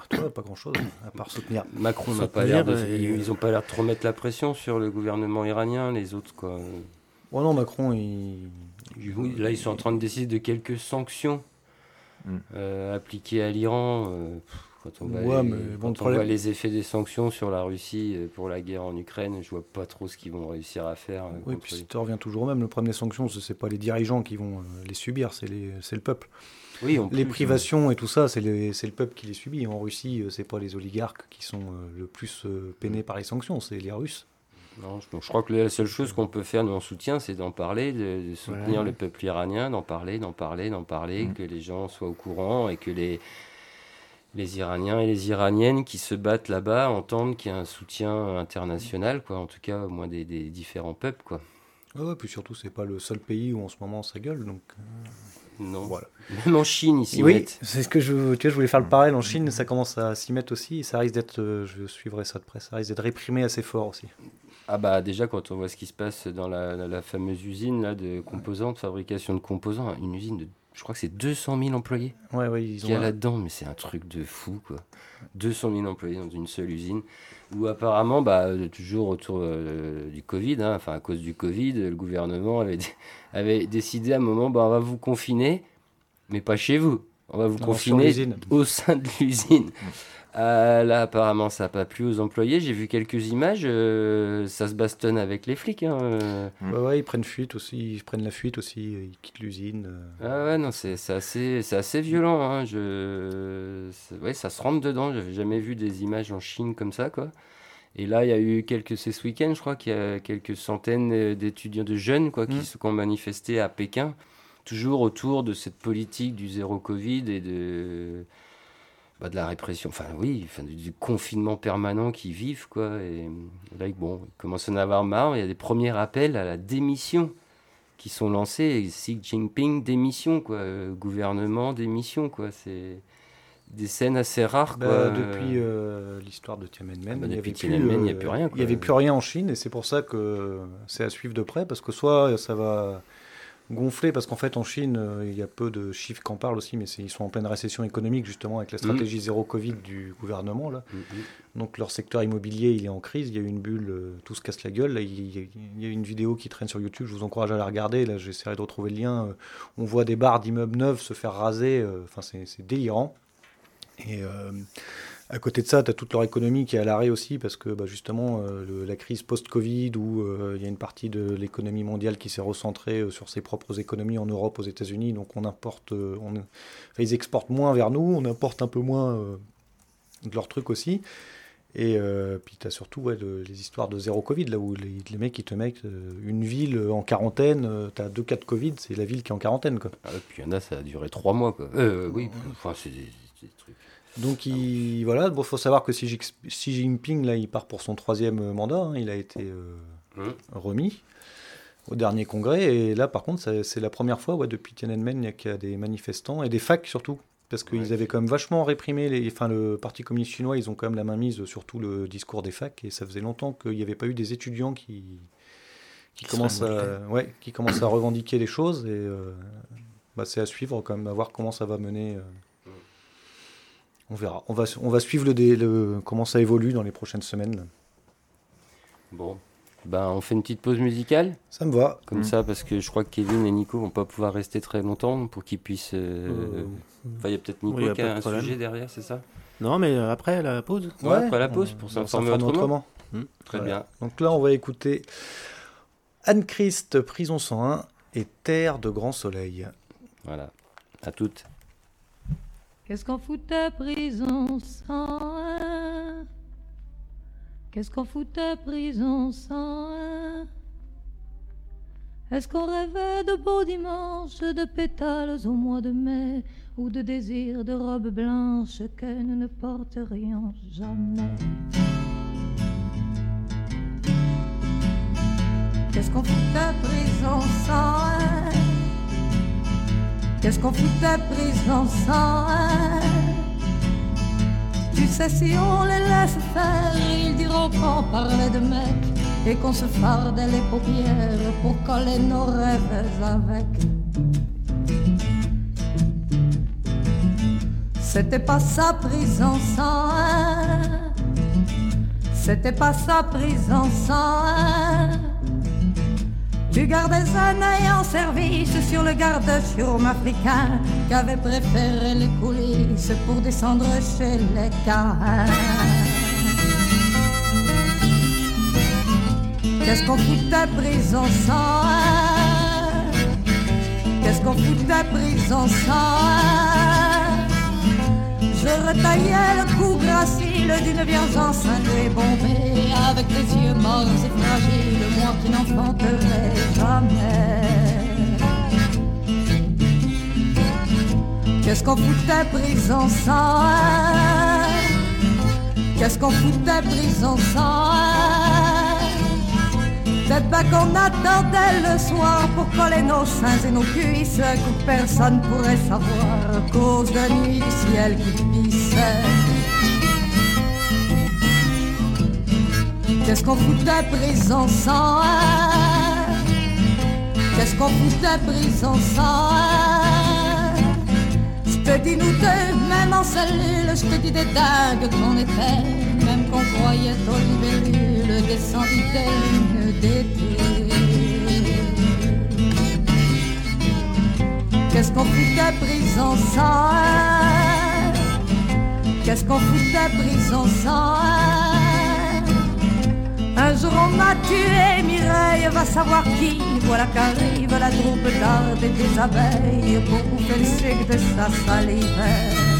pas grand-chose, à part soutenir. <coughs> Macron n'a pas l'air Ils n'ont pas l'air de trop mettre la pression sur le gouvernement iranien, les autres, quoi. Oh non, Macron, il... Là, ils sont en train de décider de quelques sanctions mm. euh, appliquées à l'Iran. Euh, quand on, voit, les, les effets des sanctions sur la Russie euh, pour la guerre en Ukraine, je vois pas trop ce qu'ils vont réussir à faire. Oui, puis ça revient toujours au même. Le problème des sanctions, ce n'est pas les dirigeants qui vont les subir, c'est le peuple les privations et tout ça, c'est le peuple qui les subit. En Russie, euh, c'est pas les oligarques qui sont euh, le plus euh, peinés par les sanctions, c'est les Russes. Non, je, crois que la seule chose qu'on peut faire, nous, en soutien, c'est d'en parler, de, soutenir le peuple iranien, d'en parler, d'en parler, d'en parler, mm. que les gens soient au courant et que les, les Iraniens et les Iraniennes qui se battent là-bas entendent qu'il y a un soutien international, quoi, en tout cas, au moins des, différents peuples. Quoi. Ouais, puis surtout, c'est pas le seul pays où en ce moment ça gueule, donc. Non. Voilà. <laughs> Même en Chine, ici. Oui, c'est ce que je, tu vois, je voulais faire le parallèle. En Chine, ça commence à s'y mettre aussi. Et ça risque d'être, euh, je suivrai ça de près, ça risque d'être réprimé assez fort aussi. Ah bah déjà quand on voit ce qui se passe dans la, fameuse usine là, de composants, de fabrication de composants, une usine de, je crois que c'est 200 000 employés ouais, ouais, ils qu'il y a là-dedans, mais c'est un truc de fou quoi. 200 000 employés dans une seule usine, où apparemment, bah, toujours autour euh, du Covid, hein, enfin à cause du Covid, le gouvernement avait, <laughs> avait décidé à un moment, bah, on va vous confiner, mais pas chez vous. On va vous confiner au sein de l'usine. Mm. Euh, là, apparemment, ça n'a pas plu aux employés. J'ai vu quelques images. Euh, ça se bastonne avec les flics. Hein, euh. ouais, ils prennent fuite aussi. Ils prennent la fuite aussi. Ils quittent l'usine. Ah ouais, non, c'est assez, assez violent. Hein. Je... Ouais, ça se rentre dedans. J'avais jamais vu des images en Chine comme ça, quoi. Et là, il y a eu quelques, c'est ce week-end, je crois qu'il y a quelques centaines d'étudiants de jeunes quoi, qui, mm. se, ont manifesté à Pékin, toujours autour de cette politique du zéro Covid et de, bah, de la répression, enfin oui, enfin, du, confinement permanent qu'ils vivent. Quoi, et là, bon, ils commencent à en avoir marre. Il y a des premiers appels à la démission qui sont lancés. Xi Jinping, démission, quoi. Euh, gouvernement, démission, quoi. C'est des scènes assez rares. Bah, depuis euh, l'histoire de Tiananmen, ah bah, il n'y avait, plus, plus rien. Il n'y avait plus rien en Chine et c'est pour ça que c'est à suivre de près parce que soit ça va gonfler parce qu'en fait en Chine euh, il y a peu de chiffres qui en parlent aussi mais ils sont en pleine récession économique justement avec la mm. stratégie zéro Covid du gouvernement là. Mm, mm. Donc leur secteur immobilier il est en crise, il y a une bulle, tout se casse la gueule. il, y a, une vidéo qui traîne sur YouTube, je vous encourage à la regarder. Là j'essaierai de retrouver le lien. On voit des barres d'immeubles neufs se faire raser, enfin c'est délirant. Et euh, à côté de ça, tu as toute leur économie qui est à l'arrêt aussi, parce que bah, justement, euh, la crise post-Covid, où euh, il y a une partie de l'économie mondiale qui s'est recentrée sur ses propres économies en Europe, aux États-Unis, donc on importe, on, ils exportent moins vers nous, on importe un peu moins de leurs trucs aussi. Et puis tu as surtout les histoires de zéro Covid, là où les, mecs ils te mettent une ville en quarantaine, tu as deux cas de Covid, c'est la ville qui est en quarantaine. Quoi. Ah puis il y en a, ça a duré trois mois. Quoi. oui, enfin, c'est des, trucs. Donc, il, voilà, bon, faut savoir que Xi, Jinping, là, il part pour son troisième mandat. Hein. il a été euh, mmh. remis au dernier congrès. Et là, par contre, c'est la première fois ouais, depuis Tiananmen qu'il y a des manifestants et des facs surtout. Parce qu'ils avaient quand même vachement réprimé, les, enfin, le Parti communiste chinois, ils ont quand même la main mise sur tout le discours des facs. Et ça faisait longtemps qu'il n'y avait pas eu des étudiants qui, qui, commencent, à, ouais, qui commencent à revendiquer les choses. Et euh, bah, c'est à suivre, quand même, à voir comment ça va mener. Euh, on verra. On va, on va suivre le, le, comment ça évolue dans les prochaines semaines. Bon, ben, on fait une petite pause musicale? Ça me va. Comme mm. ça, parce que je crois que Kevin et Nico vont pas pouvoir rester très longtemps pour qu'ils puissent. Euh, euh, enfin, il y a peut-être Nico qui a, un sujet derrière, c'est ça? Non, mais après la pause. Ouais, après la pause pour s'informer autrement. Mm, très bien. Donc là, on va écouter Anne-Christ, Prison 101 et Terre de Grand Soleil. Voilà. À toutes. Qu'est-ce qu'on foutait prison sans un? Qu'est-ce qu'on foutait prison sans un? Est-ce qu'on rêvait de beaux dimanches, de pétales au mois de mai, ou de désirs de robes blanches que nous ne porterions jamais? Qu'est-ce qu'on foutait prison Qu'est-ce qu'on foutait prise dans ça Tu sais, si on les laisse faire, ils diront qu'on parlait de mecs et qu'on se fardait les paupières pour coller nos rêves avec. C'était pas sa prison sans C'était pas sa prison sans tu gardais un œil en service sur le garde sur africain qui avait préféré les coulisses pour descendre chez les cas. Qu'est-ce qu'on foutait prison sans Qu'est-ce qu'on foutait prison sans je retaillais le cou gracile d'une vierge enceinte et bombée Avec les yeux morts et fragiles, moi qui n'enfanterai jamais. Qu'est-ce qu'on foutait prison sans Qu'est-ce qu'on foutait prison sans peut pas qu'on attendait le soir pour coller nos seins et nos cuisses que personne pourrait savoir à cause de nuit du ciel qui pissait. Qu'est-ce qu'on foutait prison sans Qu'est-ce qu'on foutait prison sans Je te dis nous deux, même en cellule, je te dis des dingues qu'on était, même croyait aux Qu'est-ce qu'on fout ta prison sans Qu'est-ce qu'on fout ta prison sans Un jour on m'a tué, Mireille va savoir qui. Voilà qu'arrive la troupe d'art et des abeilles pour bouffer le sucre de sa salive.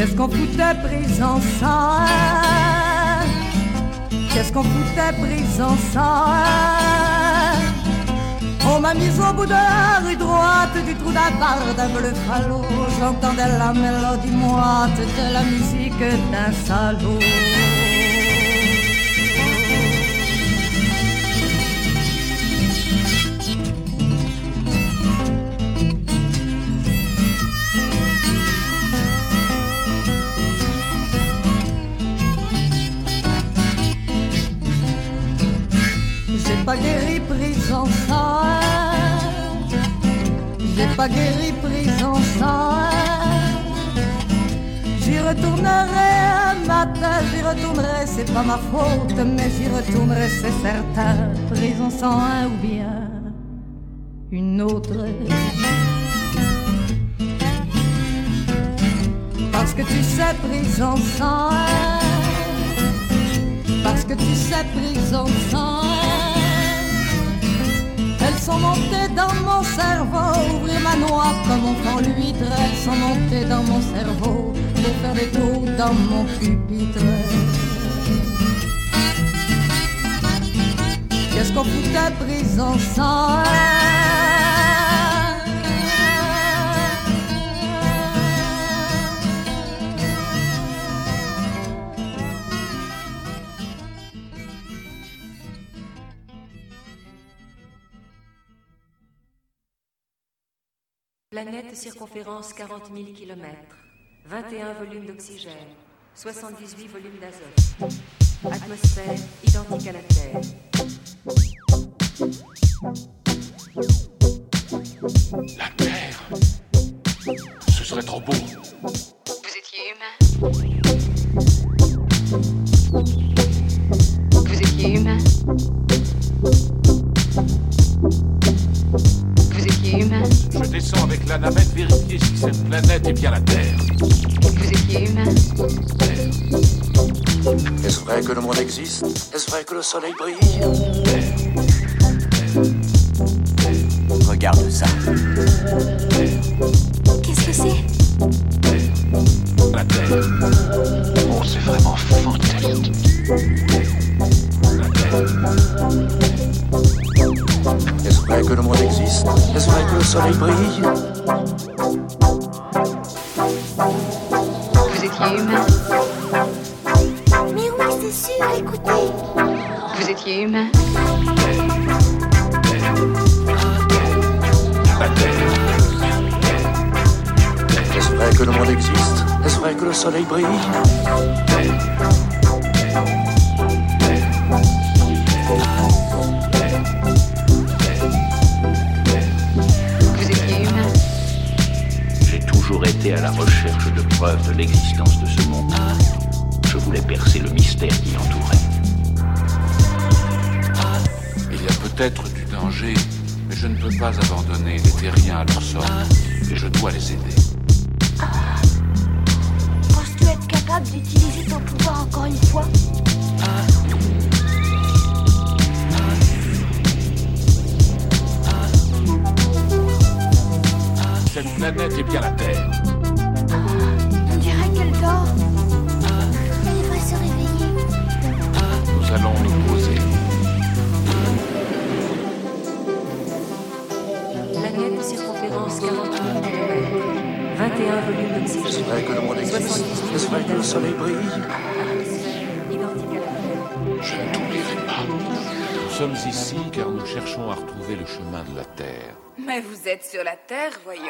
Qu'est-ce qu'on foutait pris ensemble Qu'est-ce qu'on foutait pris ensemble On m'a mise au bout de la rue droite du trou d'un d'un bleu falot. J'entendais la mélodie moite de la musique d'un salaud. Guéri prison sans J'y retournerai un matin, j'y retournerai, c'est pas ma faute, mais j'y retournerai, c'est certain. Prison sans un ou bien une autre. Parce que tu sais, prison sans Parce que tu sais, prison sans sont montées dans mon cerveau, ouvrir ma noix comme on prend l'huître. Elles montées dans mon cerveau, pour faire des trous dans mon pupitre. Qu'est-ce qu'on foutait prison sans Planète circonférence 40 000 km, 21 volumes d'oxygène, 78 volumes d'azote. Atmosphère identique à la Terre. La Terre Ce serait trop beau. Vous étiez humain avec la navette vérifier si cette planète est bien la Terre. Vous étiez humain Est-ce vrai que le monde existe? Est-ce vrai que le soleil brille? Regarde ça. Que Le soleil brille Identique à la Terre. Je ne t'oublierai pas. Nous sommes ici car nous cherchons à retrouver le chemin de la Terre. Mais vous êtes sur la Terre, voyons.